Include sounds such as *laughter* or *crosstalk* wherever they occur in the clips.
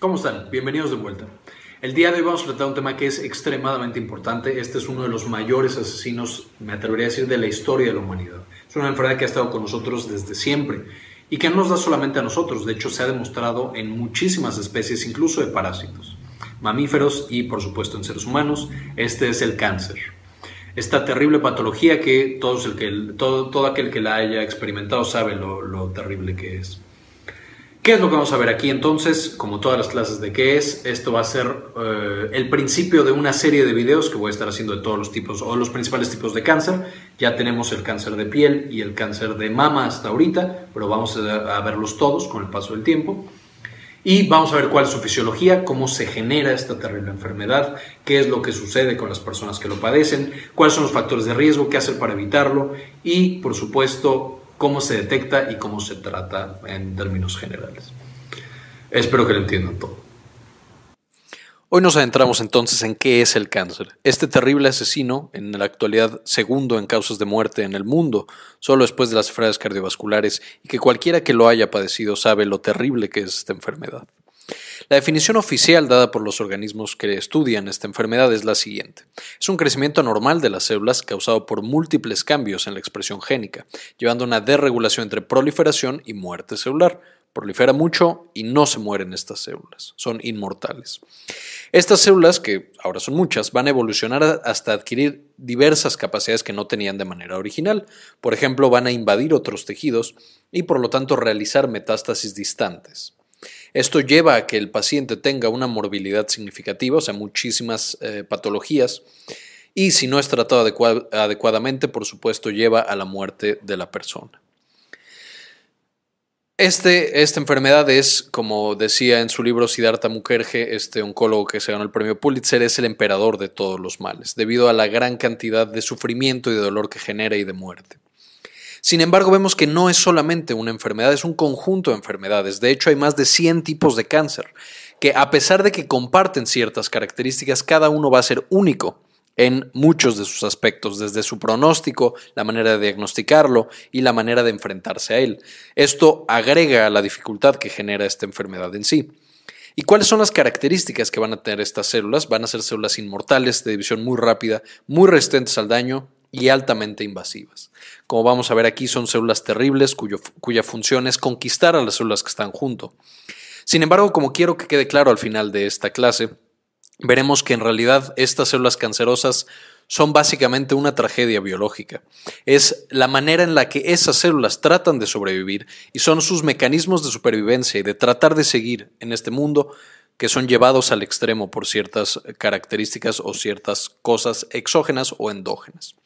¿Cómo están? Bienvenidos de vuelta. El día de hoy vamos a tratar un tema que es extremadamente importante. Este es uno de los mayores asesinos, me atrevería a decir, de la historia de la humanidad. Es una enfermedad que ha estado con nosotros desde siempre y que no nos da solamente a nosotros, de hecho se ha demostrado en muchísimas especies, incluso de parásitos, mamíferos y por supuesto en seres humanos. Este es el cáncer esta terrible patología que, todos el que todo, todo aquel que la haya experimentado sabe lo, terrible que es. ¿Qué es lo que vamos a ver aquí entonces? Como todas las clases de qué es, esto va a ser eh, el principio de una serie de videos que voy a estar haciendo de todos los tipos o los principales tipos de cáncer. Ya tenemos el cáncer de piel y el cáncer de mama hasta ahorita, pero vamos a verlos todos con el paso del tiempo. Y vamos a ver cuál es su fisiología, cómo se genera esta terrible enfermedad, qué es lo que sucede con las personas que lo padecen, cuáles son los factores de riesgo, qué hacer para evitarlo y, por supuesto, cómo se detecta y cómo se trata en términos generales. Espero que lo entiendan todo. Hoy nos adentramos entonces en qué es el cáncer. Este terrible asesino, en la actualidad segundo en causas de muerte en el mundo, solo después de las enfermedades cardiovasculares, y que cualquiera que lo haya padecido sabe lo terrible que es esta enfermedad. La definición oficial dada por los organismos que estudian esta enfermedad es la siguiente. Es un crecimiento anormal de las células causado por múltiples cambios en la expresión génica, llevando a una desregulación entre proliferación y muerte celular prolifera mucho y no se mueren estas células, son inmortales. Estas células, que ahora son muchas, van a evolucionar hasta adquirir diversas capacidades que no tenían de manera original. Por ejemplo, van a invadir otros tejidos y por lo tanto realizar metástasis distantes. Esto lleva a que el paciente tenga una morbilidad significativa, o sea, muchísimas eh, patologías, y si no es tratado adecuadamente, por supuesto, lleva a la muerte de la persona. Este, esta enfermedad es, como decía en su libro Siddhartha Mukherjee, este oncólogo que se ganó el premio Pulitzer, es el emperador de todos los males, debido a la gran cantidad de sufrimiento y de dolor que genera y de muerte. Sin embargo, vemos que no es solamente una enfermedad, es un conjunto de enfermedades. De hecho, hay más de 100 tipos de cáncer, que a pesar de que comparten ciertas características, cada uno va a ser único en muchos de sus aspectos, desde su pronóstico, la manera de diagnosticarlo y la manera de enfrentarse a él. Esto agrega a la dificultad que genera esta enfermedad en sí. ¿Y cuáles son las características que van a tener estas células? Van a ser células inmortales, de división muy rápida, muy resistentes al daño y altamente invasivas. Como vamos a ver aquí, son células terribles cuya función es conquistar a las células que están junto. Sin embargo, como quiero que quede claro al final de esta clase, veremos que en realidad estas células cancerosas son básicamente una tragedia biológica. Es la manera en la que esas células tratan de sobrevivir y son sus mecanismos de supervivencia y de tratar de seguir en este mundo que son llevados al extremo por ciertas características o ciertas cosas exógenas o endógenas.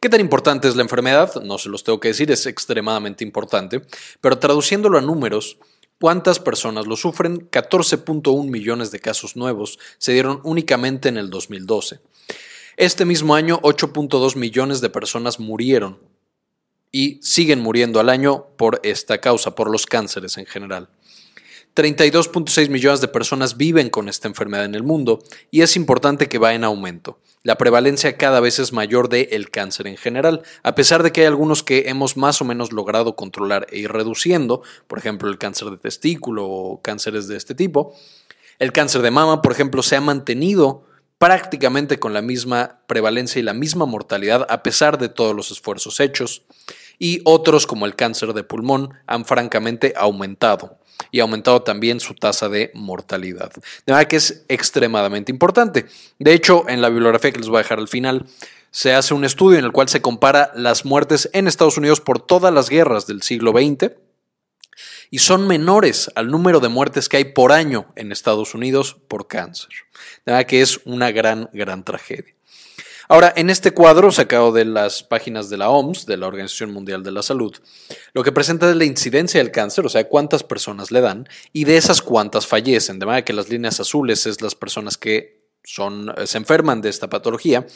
¿Qué tan importante es la enfermedad? No se los tengo que decir, es extremadamente importante, pero traduciéndolo a números, ¿Cuántas personas lo sufren? 14.1 millones de casos nuevos se dieron únicamente en el 2012. Este mismo año, 8.2 millones de personas murieron y siguen muriendo al año por esta causa, por los cánceres en general. 32.6 millones de personas viven con esta enfermedad en el mundo y es importante que va en aumento. La prevalencia cada vez es mayor de el cáncer en general, a pesar de que hay algunos que hemos más o menos logrado controlar e ir reduciendo, por ejemplo el cáncer de testículo o cánceres de este tipo. El cáncer de mama, por ejemplo, se ha mantenido prácticamente con la misma prevalencia y la misma mortalidad a pesar de todos los esfuerzos hechos. Y otros como el cáncer de pulmón han francamente aumentado y ha aumentado también su tasa de mortalidad. De manera que es extremadamente importante. De hecho, en la bibliografía que les voy a dejar al final, se hace un estudio en el cual se compara las muertes en Estados Unidos por todas las guerras del siglo XX y son menores al número de muertes que hay por año en Estados Unidos por cáncer. De manera que es una gran, gran tragedia. Ahora, en este cuadro sacado de las páginas de la OMS, de la Organización Mundial de la Salud, lo que presenta es la incidencia del cáncer, o sea, cuántas personas le dan, y de esas cuántas fallecen. De manera que las líneas azules es las personas que son, se enferman de esta patología,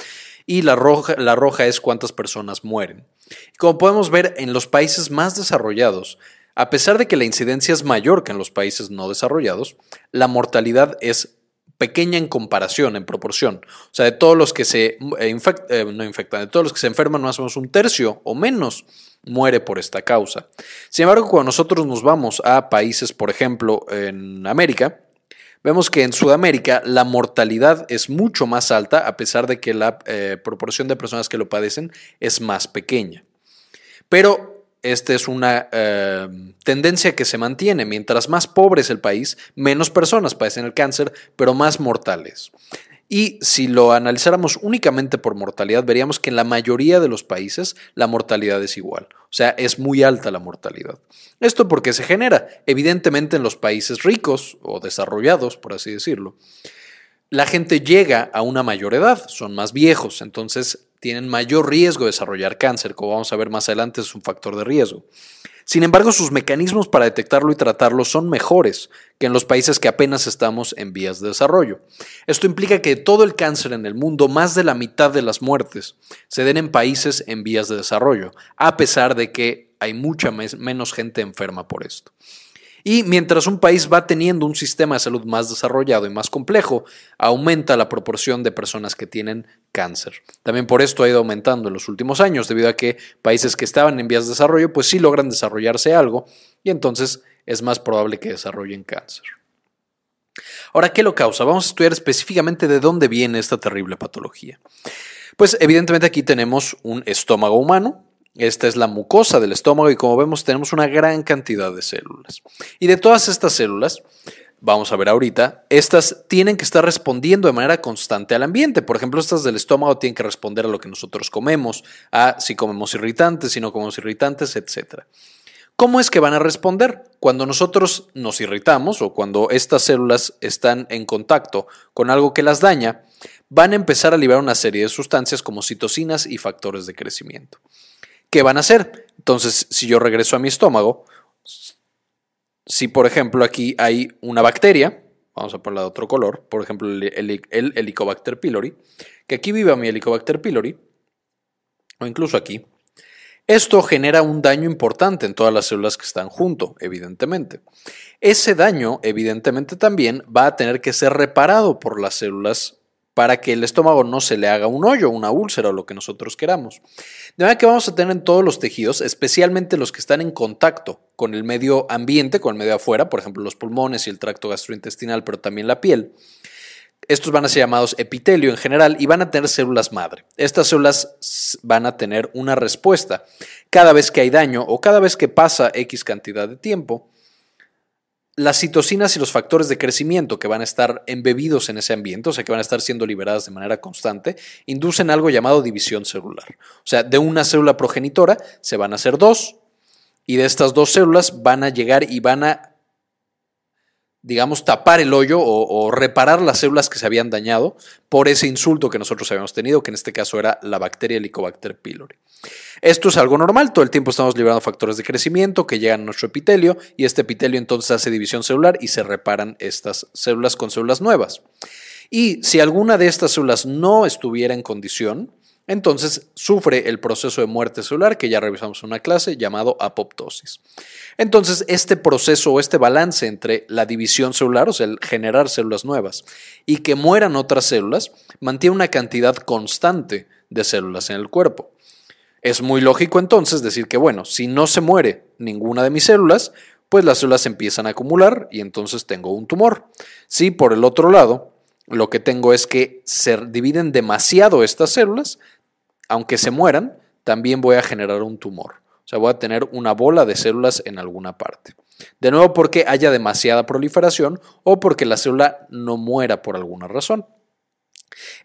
y la roja, la roja es cuántas personas mueren. como podemos ver, en los países más desarrollados, a pesar de que la incidencia es mayor que en los países no desarrollados, la mortalidad es pequeña en comparación, en proporción. O sea, de todos los que se eh, eh, no infectan, de todos los que se enferman, más o menos un tercio o menos muere por esta causa. Sin embargo, cuando nosotros nos vamos a países, por ejemplo, en América, vemos que en Sudamérica la mortalidad es mucho más alta a pesar de que la eh, proporción de personas que lo padecen es más pequeña. Pero esta es una eh, tendencia que se mantiene. Mientras más pobre es el país, menos personas padecen el cáncer, pero más mortales. Y si lo analizáramos únicamente por mortalidad, veríamos que en la mayoría de los países la mortalidad es igual. O sea, es muy alta la mortalidad. Esto porque se genera, evidentemente, en los países ricos o desarrollados, por así decirlo. La gente llega a una mayor edad, son más viejos, entonces tienen mayor riesgo de desarrollar cáncer, como vamos a ver más adelante, es un factor de riesgo. Sin embargo, sus mecanismos para detectarlo y tratarlo son mejores que en los países que apenas estamos en vías de desarrollo. Esto implica que todo el cáncer en el mundo, más de la mitad de las muertes, se den en países en vías de desarrollo, a pesar de que hay mucha menos gente enferma por esto. Y mientras un país va teniendo un sistema de salud más desarrollado y más complejo, aumenta la proporción de personas que tienen cáncer. También por esto ha ido aumentando en los últimos años, debido a que países que estaban en vías de desarrollo, pues sí logran desarrollarse algo y entonces es más probable que desarrollen cáncer. Ahora, ¿qué lo causa? Vamos a estudiar específicamente de dónde viene esta terrible patología. Pues evidentemente aquí tenemos un estómago humano, esta es la mucosa del estómago y como vemos tenemos una gran cantidad de células. Y de todas estas células, vamos a ver ahorita, estas tienen que estar respondiendo de manera constante al ambiente. Por ejemplo, estas del estómago tienen que responder a lo que nosotros comemos, a si comemos irritantes, si no comemos irritantes, etc. ¿Cómo es que van a responder? Cuando nosotros nos irritamos o cuando estas células están en contacto con algo que las daña, van a empezar a liberar una serie de sustancias como citocinas y factores de crecimiento. ¿Qué van a hacer? Entonces, si yo regreso a mi estómago, si por ejemplo aquí hay una bacteria, vamos a ponerla de otro color, por ejemplo el, Helicobacter pylori, que aquí vive mi Helicobacter pylori, o incluso aquí, esto genera un daño importante en todas las células que están junto, evidentemente. Ese daño, evidentemente, también va a tener que ser reparado por las células para que el estómago no se le haga un hoyo, una úlcera o lo que nosotros queramos. De manera que vamos a tener en todos los tejidos, especialmente los que están en contacto con el medio ambiente, con el medio afuera, por ejemplo los pulmones y el tracto gastrointestinal, pero también la piel. Estos van a ser llamados epitelio en general y van a tener células madre. Estas células van a tener una respuesta. Cada vez que hay daño o cada vez que pasa X cantidad de tiempo, las citocinas y los factores de crecimiento que van a estar embebidos en ese ambiente, o sea, que van a estar siendo liberadas de manera constante, inducen algo llamado división celular. O sea, de una célula progenitora se van a hacer dos, y de estas dos células van a llegar y van a digamos, tapar el hoyo o, reparar las células que se habían dañado por ese insulto que nosotros habíamos tenido, que en este caso era la bacteria Helicobacter pylori. Esto es algo normal, todo el tiempo estamos liberando factores de crecimiento que llegan a nuestro epitelio y este epitelio entonces hace división celular y se reparan estas células con células nuevas. Y si alguna de estas células no estuviera en condición, entonces sufre el proceso de muerte celular que ya revisamos en una clase llamado apoptosis. Entonces, este proceso o este balance entre la división celular, o sea, el generar células nuevas, y que mueran otras células, mantiene una cantidad constante de células en el cuerpo. Es muy lógico entonces decir que, bueno, si no se muere ninguna de mis células, pues las células empiezan a acumular y entonces tengo un tumor. Si por el otro lado, lo que tengo es que se dividen demasiado estas células, aunque se mueran, también voy a generar un tumor. O sea, voy a tener una bola de células en alguna parte. De nuevo, porque haya demasiada proliferación o porque la célula no muera por alguna razón.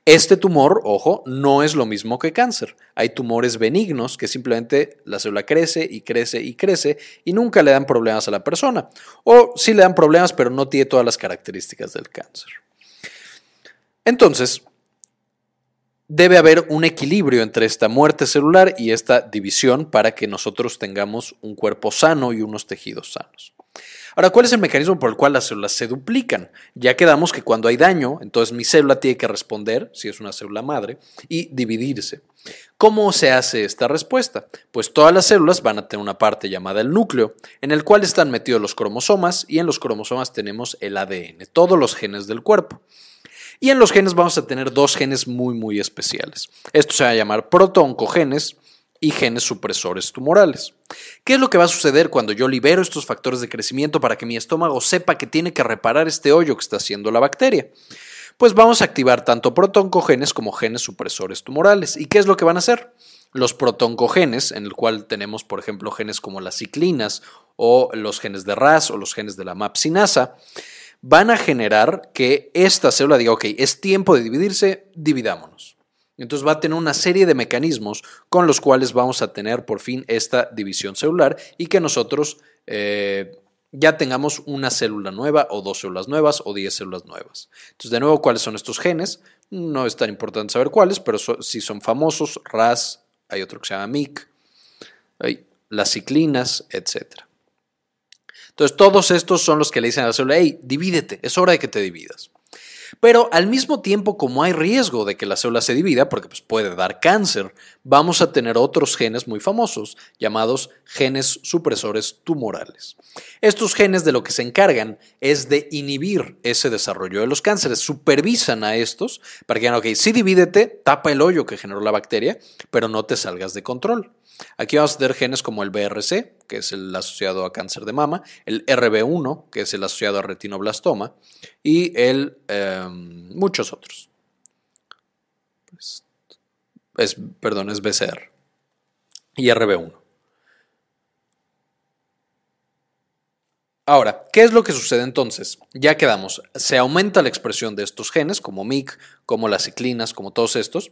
Este tumor, ojo, no es lo mismo que cáncer. Hay tumores benignos que simplemente la célula crece y crece y crece y nunca le dan problemas a la persona. O sí le dan problemas, pero no tiene todas las características del cáncer. Entonces, debe haber un equilibrio entre esta muerte celular y esta división para que nosotros tengamos un cuerpo sano y unos tejidos sanos. Ahora, ¿cuál es el mecanismo por el cual las células se duplican? Ya quedamos que cuando hay daño, entonces mi célula tiene que responder, si es una célula madre, y dividirse. ¿Cómo se hace esta respuesta? Pues todas las células van a tener una parte llamada el núcleo, en el cual están metidos los cromosomas, y en los cromosomas tenemos el ADN, todos los genes del cuerpo. Y en los genes vamos a tener dos genes muy, muy especiales. Esto se va a llamar protooncogenes y genes supresores tumorales. ¿Qué es lo que va a suceder cuando yo libero estos factores de crecimiento para que mi estómago sepa que tiene que reparar este hoyo que está haciendo la bacteria? Pues vamos a activar tanto protoncogenes como genes supresores tumorales. ¿Y qué es lo que van a hacer? Los protoncogenes, en el cual tenemos, por ejemplo, genes como las ciclinas o los genes de RAS o los genes de la MAPsinasa, van a generar que esta célula diga, ok, es tiempo de dividirse, dividámonos. Entonces va a tener una serie de mecanismos con los cuales vamos a tener por fin esta división celular y que nosotros eh, ya tengamos una célula nueva o dos células nuevas o diez células nuevas. Entonces, de nuevo, ¿cuáles son estos genes? No es tan importante saber cuáles, pero si son famosos, RAS, hay otro que se llama MIC, las ciclinas, etc. Entonces, todos estos son los que le dicen a la célula, hey, divídete, es hora de que te dividas. Pero al mismo tiempo, como hay riesgo de que la célula se divida, porque pues, puede dar cáncer, vamos a tener otros genes muy famosos, llamados genes supresores tumorales. Estos genes de lo que se encargan es de inhibir ese desarrollo de los cánceres, supervisan a estos para que digan, sí divídete, tapa el hoyo que generó la bacteria, pero no te salgas de control. Aquí vamos a tener genes como el BRC, que es el asociado a cáncer de mama, el RB1, que es el asociado a retinoblastoma, y el, em, muchos otros. Pues, es, perdón, es BCR y RB1. Ahora, ¿qué es lo que sucede entonces? Ya quedamos, se aumenta la expresión de estos genes, como MIC, como las ciclinas, como todos estos.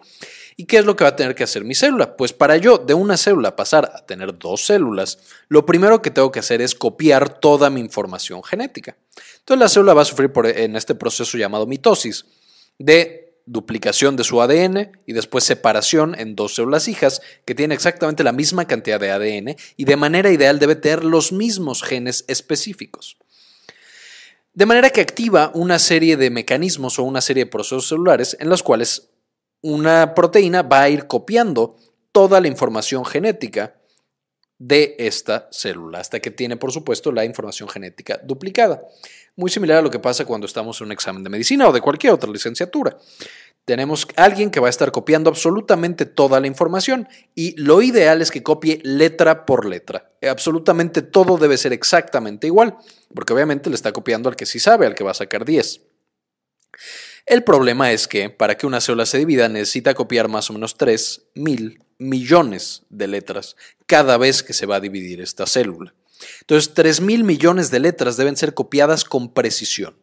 ¿Y qué es lo que va a tener que hacer mi célula? Pues para yo de una célula pasar a tener dos células, lo primero que tengo que hacer es copiar toda mi información genética. Entonces la célula va a sufrir en este proceso llamado mitosis de duplicación de su ADN y después separación en dos células hijas que tienen exactamente la misma cantidad de ADN y de manera ideal debe tener los mismos genes específicos. De manera que activa una serie de mecanismos o una serie de procesos celulares en los cuales una proteína va a ir copiando toda la información genética de esta célula, hasta que tiene, por supuesto, la información genética duplicada. Muy similar a lo que pasa cuando estamos en un examen de medicina o de cualquier otra licenciatura. Tenemos alguien que va a estar copiando absolutamente toda la información y lo ideal es que copie letra por letra. Absolutamente todo debe ser exactamente igual, porque obviamente le está copiando al que sí sabe, al que va a sacar 10. El problema es que para que una célula se divida necesita copiar más o menos 3 mil millones de letras cada vez que se va a dividir esta célula. Entonces, 3 mil millones de letras deben ser copiadas con precisión.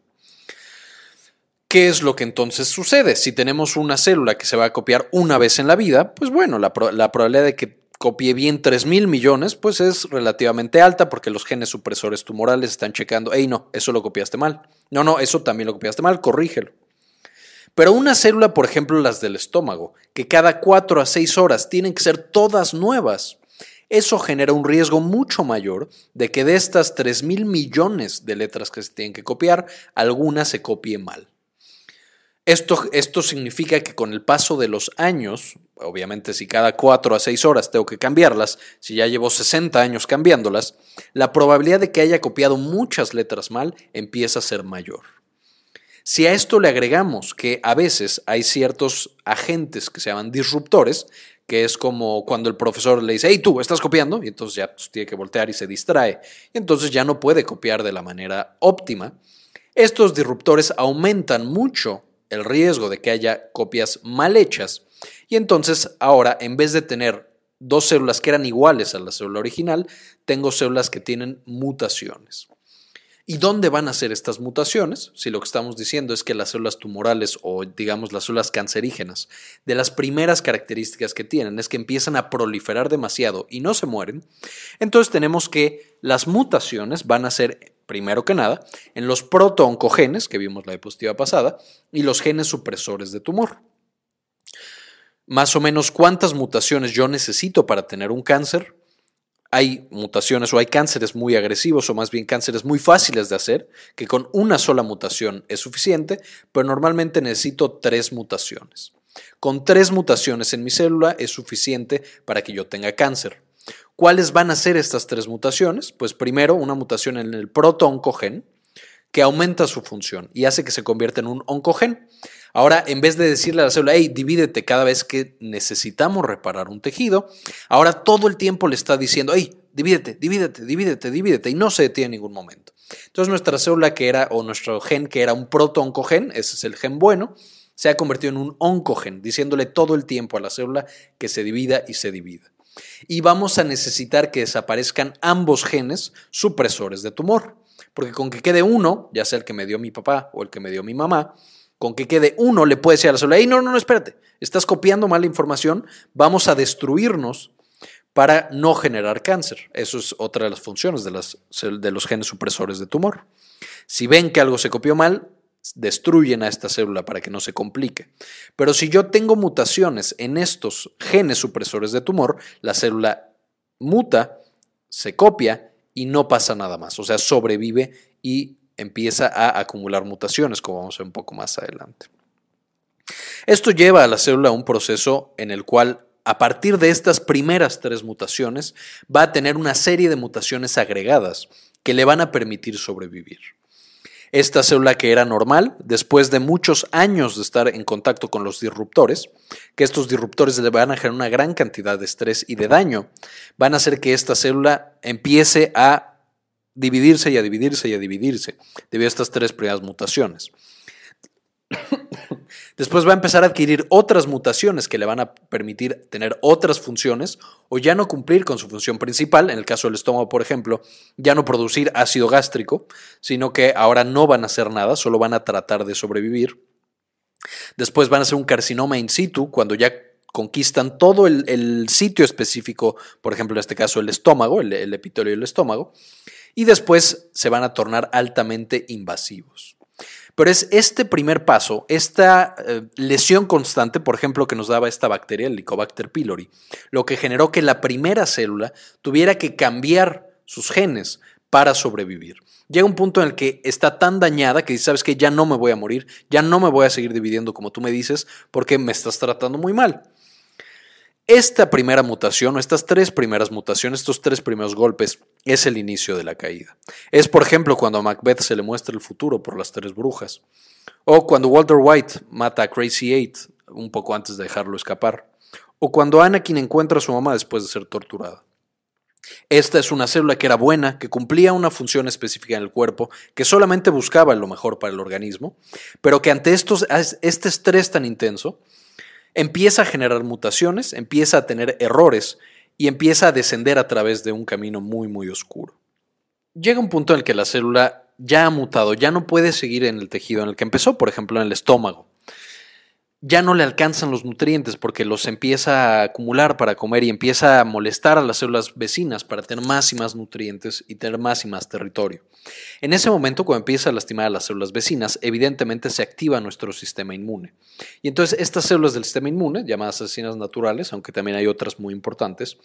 ¿Qué es lo que entonces sucede? Si tenemos una célula que se va a copiar una vez en la vida, pues bueno, la, probabilidad de que copie bien 3 mil millones, pues es relativamente alta porque los genes supresores tumorales están checando, hey, no, eso lo copiaste mal. No, no, eso también lo copiaste mal, corrígelo. Pero una célula, por ejemplo, las del estómago, que cada 4 a 6 horas tienen que ser todas nuevas, eso genera un riesgo mucho mayor de que de estas 3 mil millones de letras que se tienen que copiar, alguna se copie mal. Esto, esto, significa que con el paso de los años, obviamente si cada 4 a 6 horas tengo que cambiarlas, si ya llevo 60 años cambiándolas, la probabilidad de que haya copiado muchas letras mal empieza a ser mayor. Si a esto le agregamos que a veces hay ciertos agentes que se llaman disruptores, que es como cuando el profesor le dice, hey tú, estás copiando, y entonces ya pues, tiene que voltear y se distrae, y entonces ya no puede copiar de la manera óptima, estos disruptores aumentan mucho el riesgo de que haya copias mal hechas, y entonces ahora en vez de tener dos células que eran iguales a la célula original, tengo células que tienen mutaciones. ¿Y dónde van a ser estas mutaciones? Si lo que estamos diciendo es que las células tumorales o digamos las células cancerígenas, de las primeras características que tienen es que empiezan a proliferar demasiado y no se mueren, entonces tenemos que las mutaciones van a ser, primero que nada, en los protooncogenes, que vimos la diapositiva pasada, y los genes supresores de tumor. Más o menos cuántas mutaciones yo necesito para tener un cáncer, hay mutaciones o hay cánceres muy agresivos o más bien cánceres muy fáciles de hacer, que con una sola mutación es suficiente, pero normalmente necesito tres mutaciones. Con tres mutaciones en mi célula es suficiente para que yo tenga cáncer. ¿Cuáles van a ser estas tres mutaciones? Pues primero una mutación en el protooncogen que aumenta su función y hace que se convierta en un oncogen. Ahora, en vez de decirle a la célula, hey, divídete cada vez que necesitamos reparar un tejido, ahora todo el tiempo le está diciendo, hey, divídete, divídete, divídete, divídete, y no se detiene en ningún momento. Entonces, nuestra célula que era, o nuestro gen que era un proto-oncogen, ese es el gen bueno, se ha convertido en un oncogen, diciéndole todo el tiempo a la célula que se divida y se divida. Y vamos a necesitar que desaparezcan ambos genes supresores de tumor, porque con que quede uno, ya sea el que me dio mi papá o el que me dio mi mamá, con que quede uno le puede decir a la célula, hey, no, no, no, espérate, estás copiando mala información, vamos a destruirnos para no generar cáncer. Eso es otra de las funciones de, las, de los genes supresores de tumor. Si ven que algo se copió mal, destruyen a esta célula para que no se complique. Pero si yo tengo mutaciones en estos genes supresores de tumor, la célula muta, se copia y no pasa nada más. O sea, sobrevive y empieza a acumular mutaciones, como vamos a ver un poco más adelante. Esto lleva a la célula a un proceso en el cual, a partir de estas primeras tres mutaciones, va a tener una serie de mutaciones agregadas que le van a permitir sobrevivir. Esta célula que era normal, después de muchos años de estar en contacto con los disruptores, que estos disruptores le van a generar una gran cantidad de estrés y de daño, van a hacer que esta célula empiece a dividirse y a dividirse y a dividirse debido a estas tres primeras mutaciones. *coughs* Después va a empezar a adquirir otras mutaciones que le van a permitir tener otras funciones o ya no cumplir con su función principal, en el caso del estómago, por ejemplo, ya no producir ácido gástrico, sino que ahora no van a hacer nada, solo van a tratar de sobrevivir. Después van a ser un carcinoma in situ, cuando ya conquistan todo el, sitio específico, por ejemplo, en este caso el estómago, el, el epitelio del estómago y después se van a tornar altamente invasivos. Pero es este primer paso, esta eh, lesión constante, por ejemplo, que nos daba esta bacteria, el Helicobacter pylori, lo que generó que la primera célula tuviera que cambiar sus genes para sobrevivir. Llega un punto en el que está tan dañada que dice, sabes que ya no me voy a morir, ya no me voy a seguir dividiendo como tú me dices, porque me estás tratando muy mal. Esta primera mutación, o estas tres primeras mutaciones, estos tres primeros golpes, es el inicio de la caída. Es, por ejemplo, cuando a Macbeth se le muestra el futuro por las tres brujas, o cuando Walter White mata a Crazy Eight un poco antes de dejarlo escapar, o cuando Anakin encuentra a su mamá después de ser torturada. Esta es una célula que era buena, que cumplía una función específica en el cuerpo, que solamente buscaba lo mejor para el organismo, pero que ante estos, este estrés tan intenso, empieza a generar mutaciones, empieza a tener errores y empieza a descender a través de un camino muy, muy oscuro. Llega un punto en el que la célula ya ha mutado, ya no puede seguir en el tejido en el que empezó, por ejemplo en el estómago ya no le alcanzan los nutrientes porque los empieza a acumular para comer y empieza a molestar a las células vecinas para tener más y más nutrientes y tener más y más territorio. En ese momento, cuando empieza a lastimar a las células vecinas, evidentemente se activa nuestro sistema inmune. Y entonces estas células del sistema inmune, llamadas asesinas naturales, aunque también hay otras muy importantes,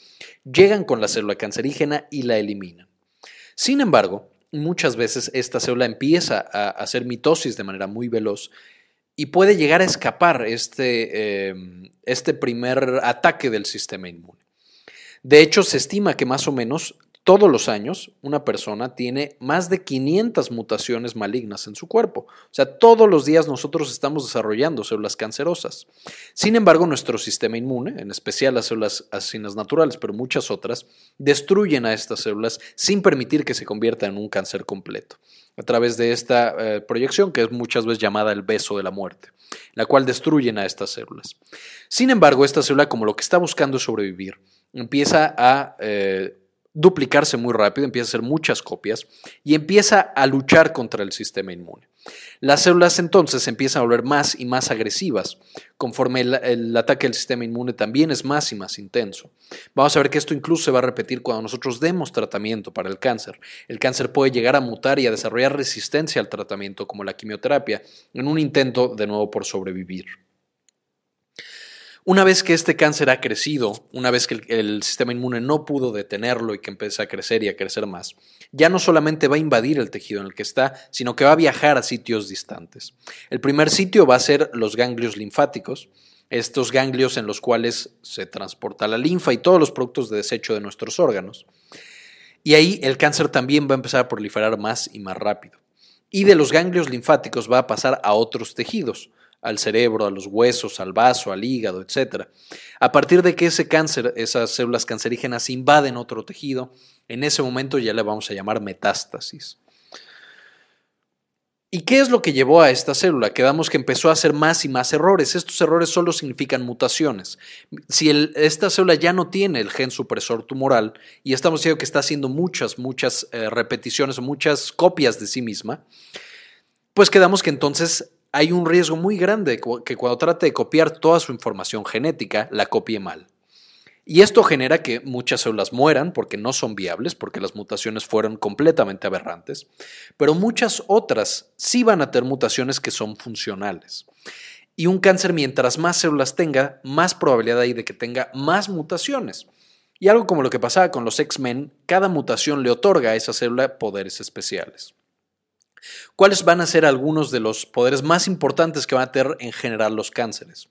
llegan con la célula cancerígena y la eliminan. Sin embargo, muchas veces esta célula empieza a hacer mitosis de manera muy veloz y puede llegar a escapar este, em, este primer ataque del sistema inmune. De hecho, se estima que más o menos todos los años una persona tiene más de 500 mutaciones malignas en su cuerpo. O sea, todos los días nosotros estamos desarrollando células cancerosas. Sin embargo, nuestro sistema inmune, en especial las células asesinas naturales, pero muchas otras, destruyen a estas células sin permitir que se conviertan en un cáncer completo a través de esta eh, proyección que es muchas veces llamada el beso de la muerte, la cual destruyen a estas células. Sin embargo, esta célula, como lo que está buscando es sobrevivir, empieza a eh, duplicarse muy rápido, empieza a hacer muchas copias y empieza a luchar contra el sistema inmune. Las células entonces empiezan a volver más y más agresivas, conforme el, ataque al sistema inmune también es más y más intenso. Vamos a ver que esto incluso se va a repetir cuando nosotros demos tratamiento para el cáncer. El cáncer puede llegar a mutar y a desarrollar resistencia al tratamiento, como la quimioterapia, en un intento de nuevo por sobrevivir. Una vez que este cáncer ha crecido, una vez que el, sistema inmune no pudo detenerlo y que empieza a crecer y a crecer más, ya no solamente va a invadir el tejido en el que está, sino que va a viajar a sitios distantes. El primer sitio va a ser los ganglios linfáticos, estos ganglios en los cuales se transporta la linfa y todos los productos de desecho de nuestros órganos. Y ahí el cáncer también va a empezar a proliferar más y más rápido. Y de los ganglios linfáticos va a pasar a otros tejidos, al cerebro, a los huesos, al vaso, al hígado, etc. A partir de que ese cáncer, esas células cancerígenas invaden otro tejido, en ese momento ya le vamos a llamar metástasis. ¿Y qué es lo que llevó a esta célula? Quedamos que empezó a hacer más y más errores. Estos errores solo significan mutaciones. Si esta célula ya no tiene el gen supresor tumoral y estamos diciendo que está haciendo muchas, muchas eh, repeticiones, muchas copias de sí misma, pues quedamos que entonces hay un riesgo muy grande que cuando trate de copiar toda su información genética, la copie mal. Y esto genera que muchas células mueran porque no son viables, porque las mutaciones fueron completamente aberrantes, pero muchas otras sí van a tener mutaciones que son funcionales. Y un cáncer, mientras más células tenga, más probabilidad hay de que tenga más mutaciones. Y algo como lo que pasaba con los X-Men, cada mutación le otorga a esa célula poderes especiales. ¿Cuáles van a ser algunos de los poderes más importantes que van a tener en general los cánceres?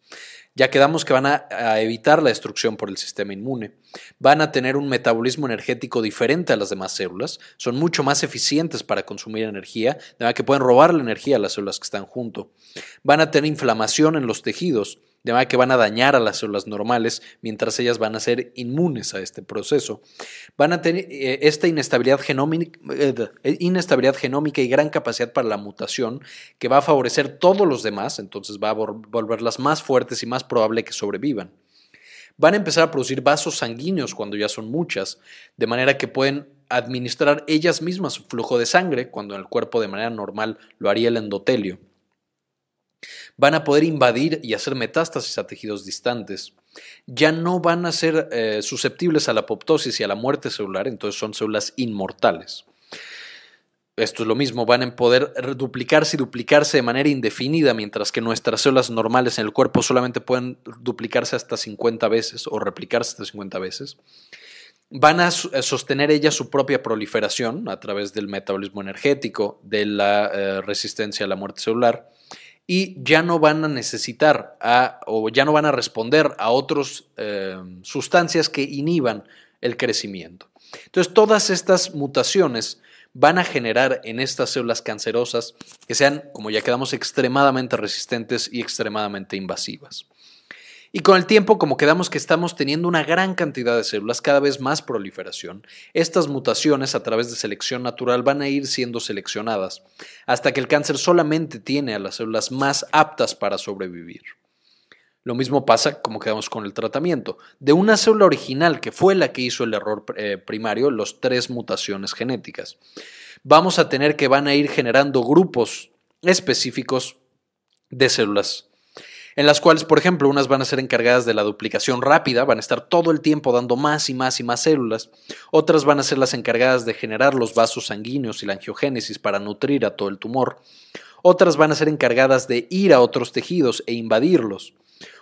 Ya quedamos que van a, evitar la destrucción por el sistema inmune, van a tener un metabolismo energético diferente a las demás células, son mucho más eficientes para consumir energía, de manera que pueden robar la energía a las células que están junto, van a tener inflamación en los tejidos, de manera que van a dañar a las células normales mientras ellas van a ser inmunes a este proceso. Van a tener eh, esta inestabilidad genómica, eh, inestabilidad genómica y gran capacidad para la mutación que va a favorecer todos los demás, entonces va a volverlas más fuertes y más probable que sobrevivan. Van a empezar a producir vasos sanguíneos cuando ya son muchas, de manera que pueden administrar ellas mismas su flujo de sangre cuando en el cuerpo de manera normal lo haría el endotelio van a poder invadir y hacer metástasis a tejidos distantes. Ya no van a ser eh, susceptibles a la apoptosis y a la muerte celular, entonces son células inmortales. Esto es lo mismo, van a poder duplicarse y duplicarse de manera indefinida, mientras que nuestras células normales en el cuerpo solamente pueden duplicarse hasta 50 veces o replicarse hasta 50 veces. Van a eh, sostener ellas su propia proliferación a través del metabolismo energético, de la eh, resistencia a la muerte celular y ya no van a necesitar o ya no van a responder a otras eh, sustancias que inhiban el crecimiento. Entonces, todas estas mutaciones van a generar en estas células cancerosas que sean, como ya quedamos, extremadamente resistentes y extremadamente invasivas. Y con el tiempo, como quedamos que estamos teniendo una gran cantidad de células, cada vez más proliferación, estas mutaciones a través de selección natural van a ir siendo seleccionadas hasta que el cáncer solamente tiene a las células más aptas para sobrevivir. Lo mismo pasa como quedamos con el tratamiento. De una célula original que fue la que hizo el error eh, primario, los tres mutaciones genéticas, vamos a tener que van a ir generando grupos específicos de células en las cuales, por ejemplo, unas van a ser encargadas de la duplicación rápida, van a estar todo el tiempo dando más y más y más células, otras van a ser las encargadas de generar los vasos sanguíneos y la angiogénesis para nutrir a todo el tumor, otras van a ser encargadas de ir a otros tejidos e invadirlos,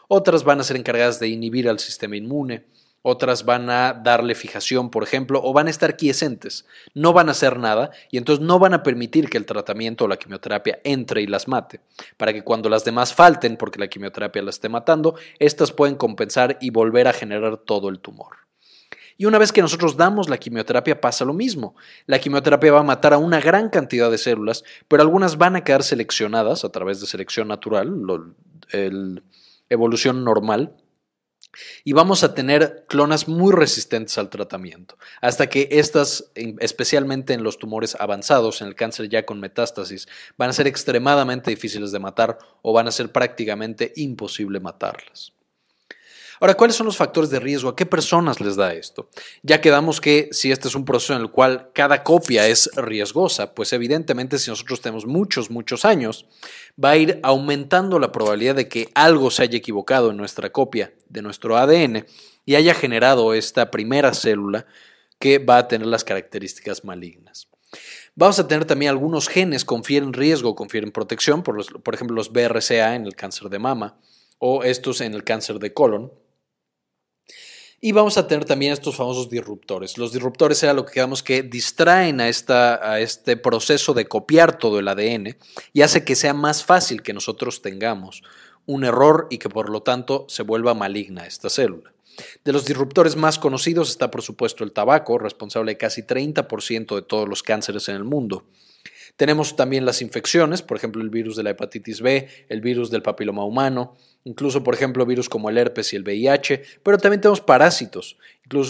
otras van a ser encargadas de inhibir al sistema inmune, otras van a darle fijación, por ejemplo, o van a estar quiescentes, no van a hacer nada y entonces no van a permitir que el tratamiento o la quimioterapia entre y las mate, para que cuando las demás falten porque la quimioterapia las esté matando, estas pueden compensar y volver a generar todo el tumor. Y una vez que nosotros damos la quimioterapia pasa lo mismo. La quimioterapia va a matar a una gran cantidad de células, pero algunas van a quedar seleccionadas a través de selección natural, evolución normal, y vamos a tener clonas muy resistentes al tratamiento, hasta que estas, especialmente en los tumores avanzados, en el cáncer ya con metástasis, van a ser extremadamente difíciles de matar o van a ser prácticamente imposible matarlas. Ahora, ¿cuáles son los factores de riesgo? ¿A qué personas les da esto? Ya quedamos que si este es un proceso en el cual cada copia es riesgosa, pues evidentemente si nosotros tenemos muchos, muchos años, va a ir aumentando la probabilidad de que algo se haya equivocado en nuestra copia de nuestro ADN y haya generado esta primera célula que va a tener las características malignas. Vamos a tener también algunos genes confieren riesgo, confieren protección, por, por ejemplo los BRCA en el cáncer de mama o estos en el cáncer de colon. Y vamos a tener también estos famosos disruptores. Los disruptores era lo que digamos que distraen a, esta, a este proceso de copiar todo el ADN y hace que sea más fácil que nosotros tengamos un error y que por lo tanto se vuelva maligna esta célula. De los disruptores más conocidos está por supuesto el tabaco, responsable de casi 30% de todos los cánceres en el mundo. Tenemos también las infecciones, por ejemplo, el virus de la hepatitis B, el virus del papiloma humano, incluso, por ejemplo, virus como el herpes y el VIH, pero también tenemos parásitos,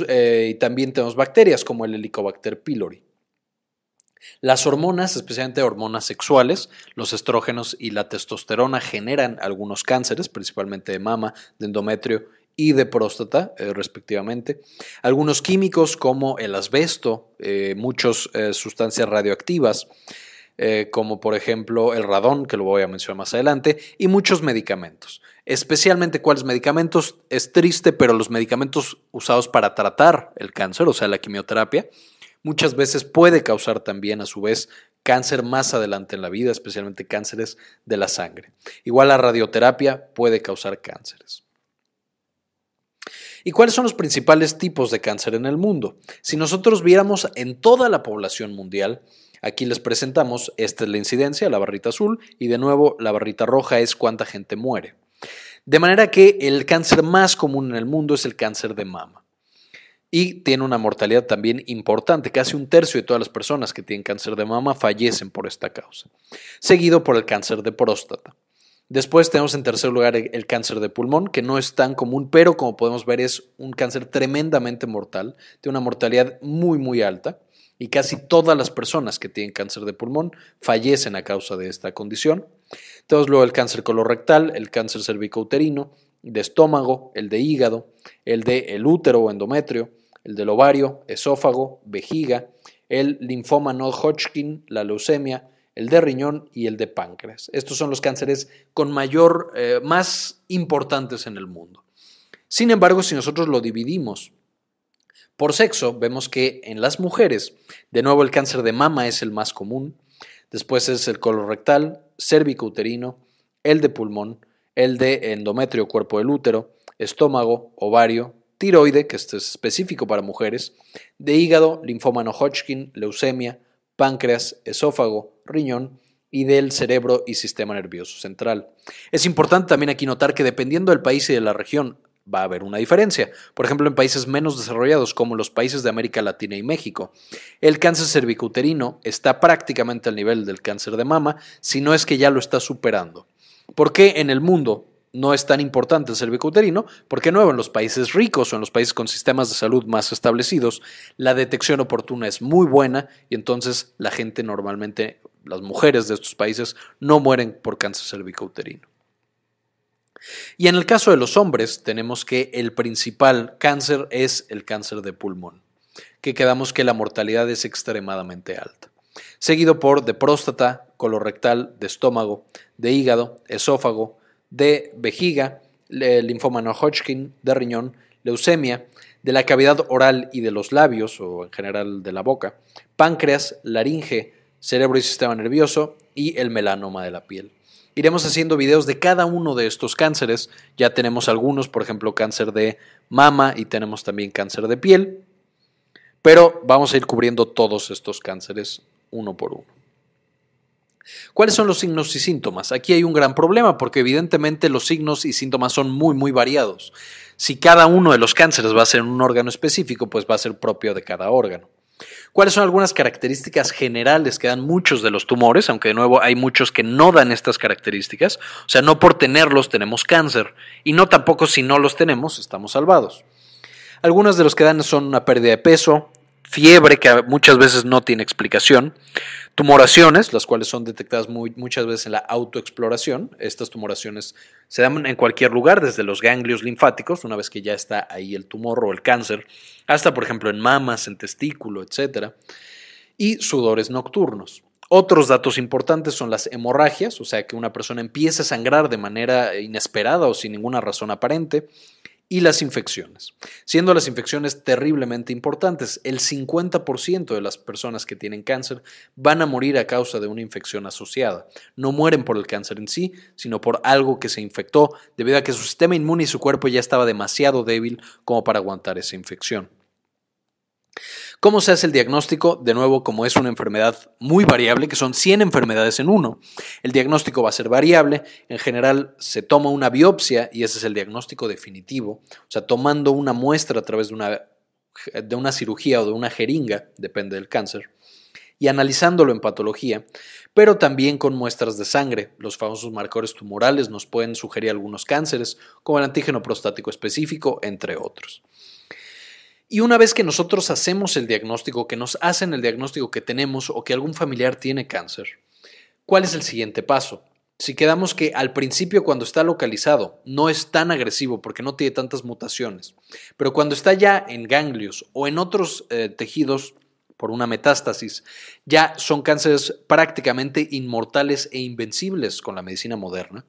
eh, y también tenemos bacterias como el Helicobacter pylori. Las hormonas, especialmente hormonas sexuales, los estrógenos y la testosterona generan algunos cánceres, principalmente de mama, de endometrio y de próstata, eh, respectivamente. Algunos químicos como el asbesto, eh, muchas sustancias radioactivas, como por ejemplo el radón, que lo voy a mencionar más adelante, y muchos medicamentos. Especialmente cuáles medicamentos, es triste, pero los medicamentos usados para tratar el cáncer, o sea, la quimioterapia, muchas veces puede causar también a su vez cáncer más adelante en la vida, especialmente cánceres de la sangre. Igual la radioterapia puede causar cánceres. ¿Y cuáles son los principales tipos de cáncer en el mundo? Si nosotros viéramos en toda la población mundial, aquí les presentamos, esta es la incidencia, la barrita azul, y de nuevo la barrita roja es cuánta gente muere. De manera que el cáncer más común en el mundo es el cáncer de mama. Y tiene una mortalidad también importante. Casi un tercio de todas las personas que tienen cáncer de mama fallecen por esta causa. Seguido por el cáncer de próstata. Después tenemos en tercer lugar el cáncer de pulmón, que no es tan común, pero como podemos ver es un cáncer tremendamente mortal, tiene una mortalidad muy, muy alta y casi todas las personas que tienen cáncer de pulmón fallecen a causa de esta condición. Tenemos luego el cáncer colorectal, el cáncer cervicouterino, de estómago, el de hígado, el de el útero o endometrio, el del ovario, esófago, vejiga, el linfoma no Hodgkin, la leucemia, el de riñón y el de páncreas. Estos son los cánceres con mayor, eh, más importantes en el mundo. Sin embargo, si nosotros lo dividimos por sexo, vemos que en las mujeres, de nuevo el cáncer de mama es el más común, después es el colorectal, uterino, el de pulmón, el de endometrio, cuerpo del útero, estómago, ovario, tiroide, que este es específico para mujeres, de hígado, linfoma no Hodgkin, leucemia, páncreas, esófago, riñón y del cerebro y sistema nervioso central. Es importante también aquí notar que dependiendo del país y de la región va a haber una diferencia. Por ejemplo, en países menos desarrollados como los países de América Latina y México, el cáncer cervicouterino está prácticamente al nivel del cáncer de mama, si no es que ya lo está superando. ¿Por qué en el mundo no es tan importante el cervicouterino, porque nuevo en los países ricos o en los países con sistemas de salud más establecidos, la detección oportuna es muy buena y entonces la gente normalmente, las mujeres de estos países, no mueren por cáncer cervicouterino. Y en el caso de los hombres, tenemos que el principal cáncer es el cáncer de pulmón, que quedamos que la mortalidad es extremadamente alta, seguido por de próstata, colorectal, de estómago, de hígado, esófago, de vejiga, linfoma no Hodgkin, de riñón, leucemia, de la cavidad oral y de los labios, o en general de la boca, páncreas, laringe, cerebro y sistema nervioso y el melanoma de la piel. Iremos haciendo videos de cada uno de estos cánceres. Ya tenemos algunos, por ejemplo, cáncer de mama y tenemos también cáncer de piel. Pero vamos a ir cubriendo todos estos cánceres uno por uno. ¿Cuáles son los signos y síntomas? Aquí hay un gran problema porque evidentemente los signos y síntomas son muy, muy variados. Si cada uno de los cánceres va a ser un órgano específico, pues va a ser propio de cada órgano. ¿Cuáles son algunas características generales que dan muchos de los tumores? Aunque de nuevo hay muchos que no dan estas características. O sea, no por tenerlos tenemos cáncer y no tampoco si no los tenemos estamos salvados. Algunos de los que dan son una pérdida de peso, fiebre que muchas veces no tiene explicación, tumoraciones, las cuales son detectadas muchas veces en la autoexploración. Estas tumoraciones se dan en cualquier lugar, desde los ganglios linfáticos, una vez que ya está ahí el tumor o el cáncer, hasta por ejemplo en mamas, en testículo, etc. Y sudores nocturnos. Otros datos importantes son las hemorragias, o sea que una persona empieza a sangrar de manera inesperada o sin ninguna razón aparente, y las infecciones, siendo las infecciones terriblemente importantes. El 50% de las personas que tienen cáncer van a morir a causa de una infección asociada. No mueren por el cáncer en sí, sino por algo que se infectó debido a que su sistema inmune y su cuerpo ya estaba demasiado débil como para aguantar esa infección. ¿Cómo se hace el diagnóstico? De nuevo, como es una enfermedad muy variable, que son 100 enfermedades en uno, el diagnóstico va a ser variable. En general, se toma una biopsia y ese es el diagnóstico definitivo. O sea, tomando una muestra a través de una, de una cirugía o de una jeringa, depende del cáncer. y analizándolo en patología, pero también con muestras de sangre. Los famosos marcadores tumorales nos pueden sugerir algunos cánceres, como el antígeno prostático específico, entre otros. Y una vez que nosotros hacemos el diagnóstico, que nos hacen el diagnóstico que tenemos o que algún familiar tiene cáncer, ¿cuál es el siguiente paso? Si quedamos que al principio cuando está localizado no es tan agresivo porque no tiene tantas mutaciones, pero cuando está ya en ganglios o en otros eh, tejidos por una metástasis, ya son cánceres prácticamente inmortales e invencibles con la medicina moderna,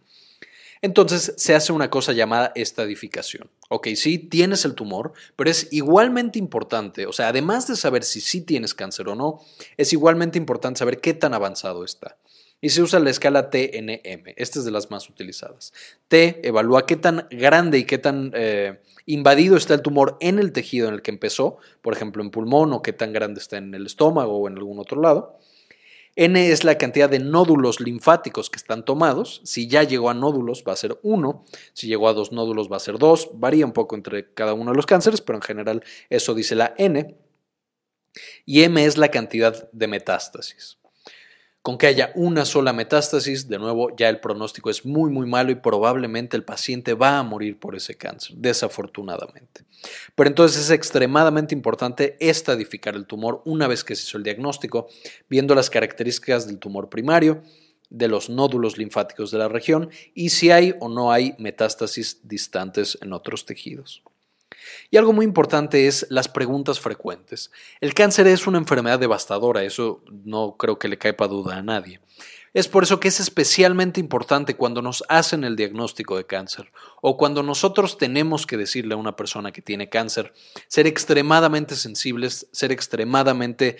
entonces se hace una cosa llamada estadificación. Ok, sí, tienes el tumor, pero es igualmente importante, o sea, además de saber si sí tienes cáncer o no, es igualmente importante saber qué tan avanzado está. Y se usa la escala TNM, esta es de las más utilizadas. T evalúa qué tan grande y qué tan eh, invadido está el tumor en el tejido en el que empezó, por ejemplo en pulmón o qué tan grande está en el estómago o en algún otro lado. N es la cantidad de nódulos linfáticos que están tomados. Si ya llegó a nódulos va a ser 1, si llegó a dos nódulos va a ser 2. Varía un poco entre cada uno de los cánceres, pero en general eso dice la N. Y M es la cantidad de metástasis. Con que haya una sola metástasis, de nuevo, ya el pronóstico es muy, muy malo y probablemente el paciente va a morir por ese cáncer, desafortunadamente. Pero entonces es extremadamente importante estadificar el tumor una vez que se hizo el diagnóstico, viendo las características del tumor primario, de los nódulos linfáticos de la región y si hay o no hay metástasis distantes en otros tejidos. Y algo muy importante es las preguntas frecuentes. El cáncer es una enfermedad devastadora, eso no creo que le caiga duda a nadie. Es por eso que es especialmente importante cuando nos hacen el diagnóstico de cáncer o cuando nosotros tenemos que decirle a una persona que tiene cáncer, ser extremadamente sensibles, ser extremadamente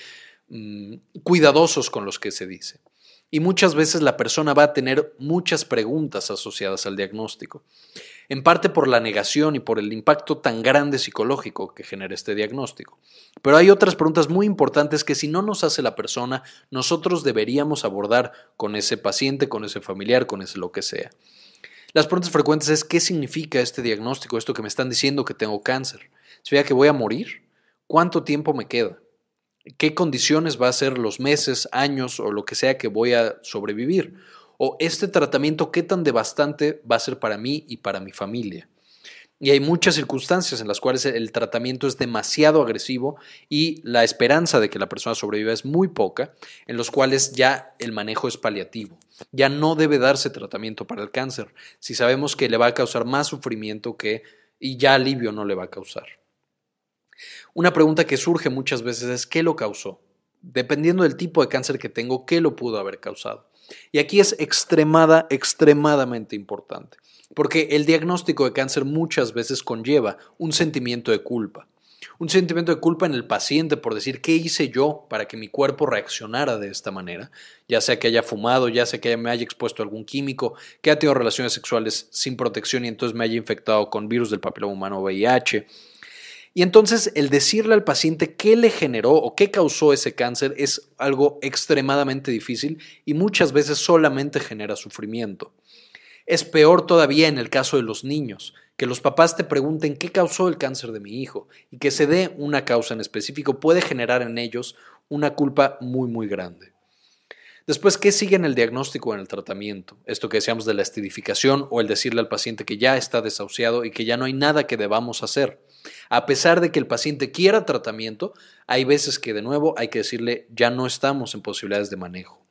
mm, cuidadosos con los que se dice. Y muchas veces la persona va a tener muchas preguntas asociadas al diagnóstico en parte por la negación y por el impacto tan grande psicológico que genera este diagnóstico. Pero hay otras preguntas muy importantes que si no nos hace la persona, nosotros deberíamos abordar con ese paciente, con ese familiar, con ese lo que sea. Las preguntas frecuentes es ¿qué significa este diagnóstico, esto que me están diciendo que tengo cáncer? ¿Se que voy a morir? ¿Cuánto tiempo me queda? ¿Qué condiciones va a ser los meses, años o lo que sea que voy a sobrevivir? o este tratamiento qué tan devastante va a ser para mí y para mi familia. Y hay muchas circunstancias en las cuales el tratamiento es demasiado agresivo y la esperanza de que la persona sobreviva es muy poca, en los cuales ya el manejo es paliativo. Ya no debe darse tratamiento para el cáncer si sabemos que le va a causar más sufrimiento que y ya alivio no le va a causar. Una pregunta que surge muchas veces es ¿qué lo causó? Dependiendo del tipo de cáncer que tengo, ¿qué lo pudo haber causado? Y aquí es extremada, extremadamente importante, porque el diagnóstico de cáncer muchas veces conlleva un sentimiento de culpa. Un sentimiento de culpa en el paciente por decir qué hice yo para que mi cuerpo reaccionara de esta manera, ya sea que haya fumado, ya sea que me haya expuesto a algún químico, que haya tenido relaciones sexuales sin protección y entonces me haya infectado con virus del papiloma humano VIH, y entonces el decirle al paciente qué le generó o qué causó ese cáncer es algo extremadamente difícil y muchas veces solamente genera sufrimiento. Es peor todavía en el caso de los niños, que los papás te pregunten qué causó el cáncer de mi hijo y que se dé una causa en específico puede generar en ellos una culpa muy muy grande. Después, ¿qué sigue en el diagnóstico o en el tratamiento? Esto que decíamos de la estidificación o el decirle al paciente que ya está desahuciado y que ya no hay nada que debamos hacer. A pesar de que el paciente quiera tratamiento, hay veces que de nuevo hay que decirle ya no estamos en posibilidades de manejo.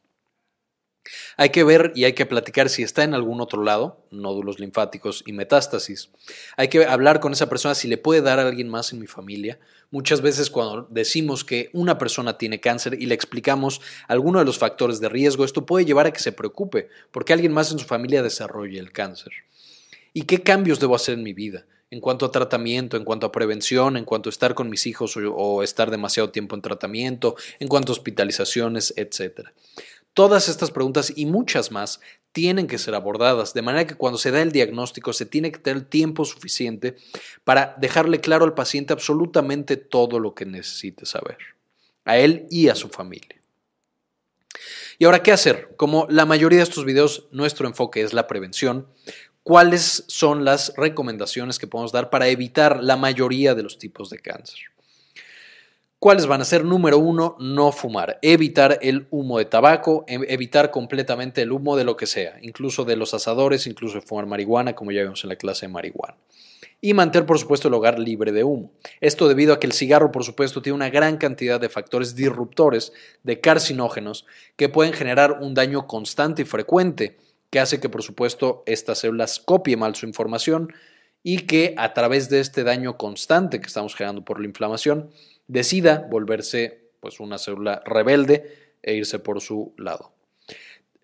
Hay que ver y hay que platicar si está en algún otro lado, nódulos linfáticos y metástasis. Hay que hablar con esa persona si le puede dar a alguien más en mi familia. Muchas veces cuando decimos que una persona tiene cáncer y le explicamos alguno de los factores de riesgo, esto puede llevar a que se preocupe porque alguien más en su familia desarrolle el cáncer. ¿Y qué cambios debo hacer en mi vida? En cuanto a tratamiento, en cuanto a prevención, en cuanto a estar con mis hijos o, estar demasiado tiempo en tratamiento, en cuanto a hospitalizaciones, etc. Todas estas preguntas y muchas más tienen que ser abordadas, de manera que cuando se da el diagnóstico se tiene que tener tiempo suficiente para dejarle claro al paciente absolutamente todo lo que necesite saber, a él y a su familia. Y ahora, ¿qué hacer? Como la mayoría de estos videos, nuestro enfoque es la prevención, ¿cuáles son las recomendaciones que podemos dar para evitar la mayoría de los tipos de cáncer? ¿Cuáles van a ser? Número uno, no fumar. Evitar el humo de tabaco, em, evitar completamente el humo de lo que sea, incluso de los asadores, incluso de fumar marihuana, como ya vimos en la clase de marihuana. Y mantener, por supuesto, el hogar libre de humo. Esto debido a que el cigarro, por supuesto, tiene una gran cantidad de factores disruptores, de carcinógenos, que pueden generar un daño constante y frecuente, que hace que, por supuesto, estas células copien mal su información y que a través de este daño constante que estamos generando por la inflamación, decida volverse pues una célula rebelde e irse por su lado.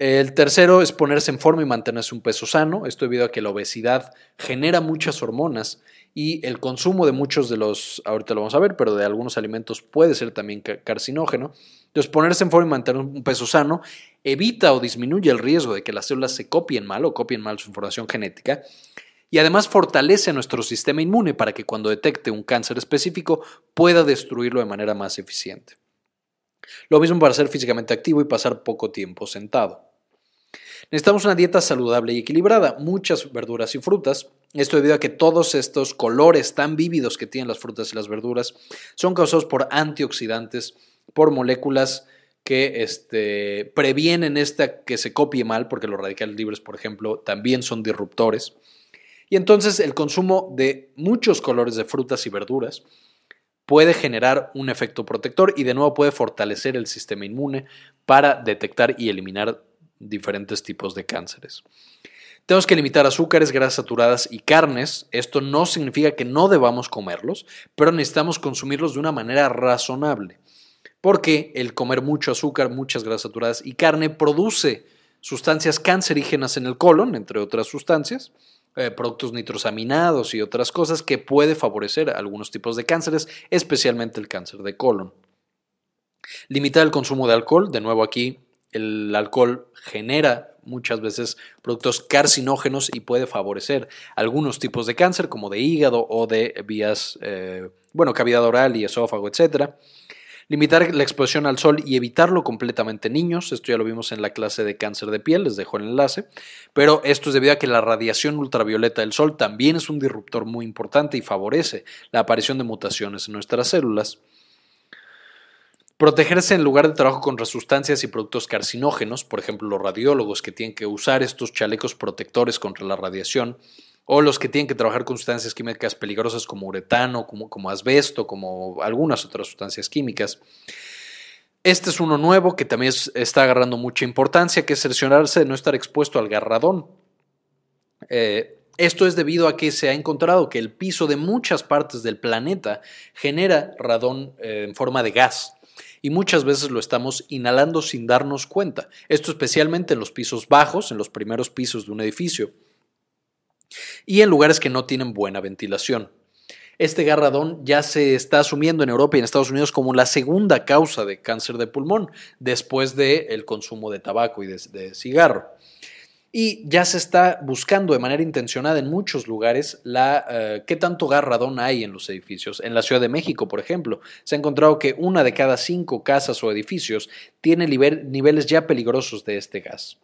El tercero es ponerse en forma y mantenerse un peso sano. Esto debido a que la obesidad genera muchas hormonas y el consumo de muchos de los, ahorita lo vamos a ver, pero de algunos alimentos puede ser también carcinógeno. Entonces, ponerse en forma y mantener un peso sano evita o disminuye el riesgo de que las células se copien mal o copien mal su información genética y además fortalece nuestro sistema inmune para que cuando detecte un cáncer específico pueda destruirlo de manera más eficiente. Lo mismo para ser físicamente activo y pasar poco tiempo sentado. Necesitamos una dieta saludable y equilibrada, muchas verduras y frutas. Esto debido a que todos estos colores tan vívidos que tienen las frutas y las verduras son causados por antioxidantes, por moléculas que este, previenen esta que se copie mal, porque los radicales libres, por ejemplo, también son disruptores. Y entonces el consumo de muchos colores de frutas y verduras puede generar un efecto protector y de nuevo puede fortalecer el sistema inmune para detectar y eliminar diferentes tipos de cánceres. Tenemos que limitar azúcares, grasas saturadas y carnes. Esto no significa que no debamos comerlos, pero necesitamos consumirlos de una manera razonable. Porque el comer mucho azúcar, muchas grasas saturadas y carne produce sustancias cancerígenas en el colon, entre otras sustancias, eh, productos nitrosaminados y otras cosas que puede favorecer algunos tipos de cánceres, especialmente el cáncer de colon. Limitar el consumo de alcohol, de nuevo aquí el alcohol genera muchas veces productos carcinógenos y puede favorecer algunos tipos de cáncer como de hígado o de vías, eh, bueno, cavidad oral y esófago, etcétera. Limitar la exposición al sol y evitarlo completamente niños, esto ya lo vimos en la clase de cáncer de piel, les dejo el enlace, pero esto es debido a que la radiación ultravioleta del sol también es un disruptor muy importante y favorece la aparición de mutaciones en nuestras células. Protegerse en lugar de trabajo contra sustancias y productos carcinógenos, por ejemplo los radiólogos que tienen que usar estos chalecos protectores contra la radiación, o los que tienen que trabajar con sustancias químicas peligrosas como uretano, como, como asbesto, como algunas otras sustancias químicas. Este es uno nuevo que también está agarrando mucha importancia, que es cerciorarse de no estar expuesto al garradón. Eh, esto es debido a que se ha encontrado que el piso de muchas partes del planeta genera radón eh, en forma de gas y muchas veces lo estamos inhalando sin darnos cuenta. Esto especialmente en los pisos bajos, en los primeros pisos de un edificio y en lugares que no tienen buena ventilación. Este garradón ya se está asumiendo en Europa y en Estados Unidos como la segunda causa de cáncer de pulmón después del consumo de tabaco y de, cigarro. Y ya se está buscando de manera intencionada en muchos lugares la, eh, qué tanto garradón hay en los edificios. En la Ciudad de México, por ejemplo, se ha encontrado que una de cada cinco casas o edificios tiene niveles ya peligrosos de este gas.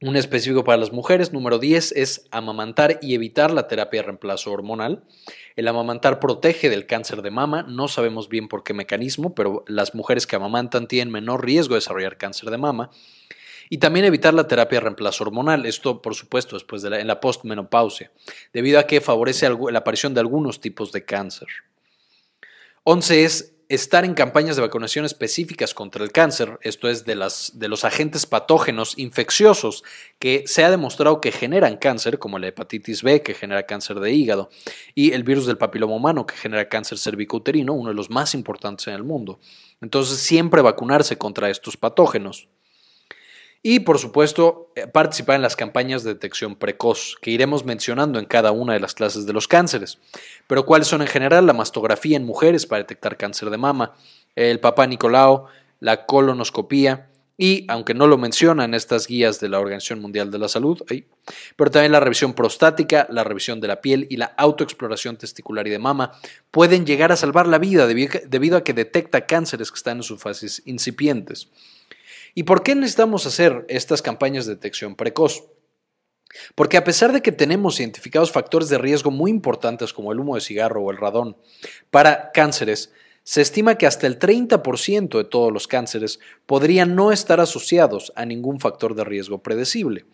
Un específico para las mujeres, número 10, es amamantar y evitar la terapia de reemplazo hormonal. El amamantar protege del cáncer de mama, no sabemos bien por qué mecanismo, pero las mujeres que amamantan tienen menor riesgo de desarrollar cáncer de mama. Y también evitar la terapia de reemplazo hormonal, esto por supuesto después de la, la postmenopausia, debido a que favorece la aparición de algunos tipos de cáncer. 11 es estar en campañas de vacunación específicas contra el cáncer, esto es de, las, de los agentes patógenos infecciosos que se ha demostrado que generan cáncer, como la hepatitis B, que genera cáncer de hígado, y el virus del papiloma humano, que genera cáncer cervicouterino, uno de los más importantes en el mundo. Entonces, siempre vacunarse contra estos patógenos. Y por supuesto, eh, participar en las campañas de detección precoz, que iremos mencionando en cada una de las clases de los cánceres. Pero cuáles son en general la mastografía en mujeres para detectar cáncer de mama, el papá Nicolau, la colonoscopía y, aunque no lo menciona en estas guías de la Organización Mundial de la Salud, pero también la revisión prostática, la revisión de la piel y la autoexploración testicular y de mama pueden llegar a salvar la vida debido a que detecta cánceres que están en sus fases incipientes. ¿Y por qué necesitamos hacer estas campañas de detección precoz? Porque a pesar de que tenemos identificados factores de riesgo muy importantes como el humo de cigarro o el radón para cánceres, se estima que hasta el 30% de todos los cánceres podrían no estar asociados a ningún factor de riesgo predecible.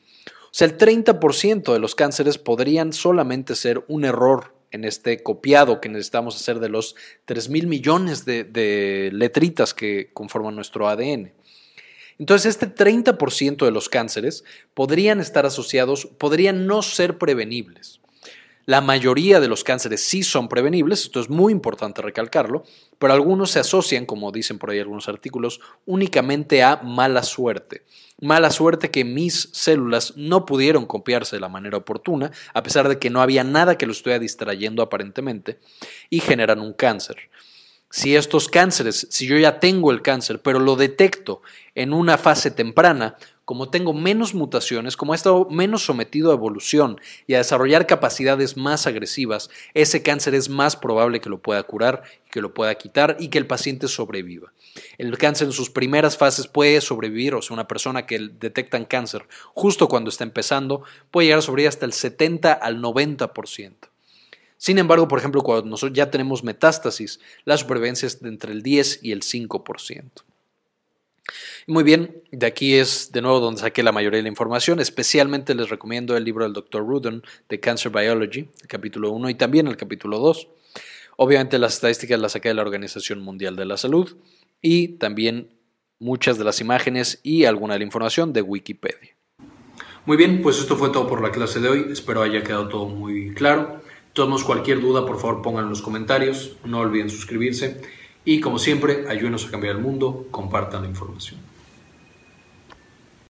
O sea, el 30% de los cánceres podrían solamente ser un error en este copiado que necesitamos hacer de los 3 mil millones de, de letritas que conforman nuestro ADN. Entonces, este 30% de los cánceres podrían estar asociados, podrían no ser prevenibles. La mayoría de los cánceres sí son prevenibles, esto es muy importante recalcarlo, pero algunos se asocian, como dicen por ahí algunos artículos, únicamente a mala suerte. Mala suerte que mis células no pudieron copiarse de la manera oportuna, a pesar de que no había nada que lo estuviera distrayendo aparentemente, y generan un cáncer si estos cánceres, si yo ya tengo el cáncer, pero lo detecto en una fase temprana, como tengo menos mutaciones, como he estado menos sometido a evolución y a desarrollar capacidades más agresivas, ese cáncer es más probable que lo pueda curar, que lo pueda quitar y que el paciente sobreviva. El cáncer en sus primeras fases puede sobrevivir, o sea, una persona que detectan cáncer justo cuando está empezando puede llegar a sobrevivir hasta el 70 al 90%. Sin embargo, por ejemplo, cuando nosotros ya tenemos metástasis, la supervivencia es de entre el 10 y el 5%. Muy bien, de aquí es de nuevo donde saqué la mayoría de la información. Especialmente les recomiendo el libro del Dr. Rudin de Cancer Biology, el capítulo 1 y también el capítulo 2. Obviamente las estadísticas las saqué de la Organización Mundial de la Salud y también muchas de las imágenes y alguna de la información de Wikipedia. Muy bien, pues esto fue todo por la clase de hoy. Espero haya quedado todo muy claro. Todos cualquier duda, por favor, pongan en los comentarios. No olviden suscribirse. Y como siempre, ayúdenos a cambiar el mundo. Compartan la información.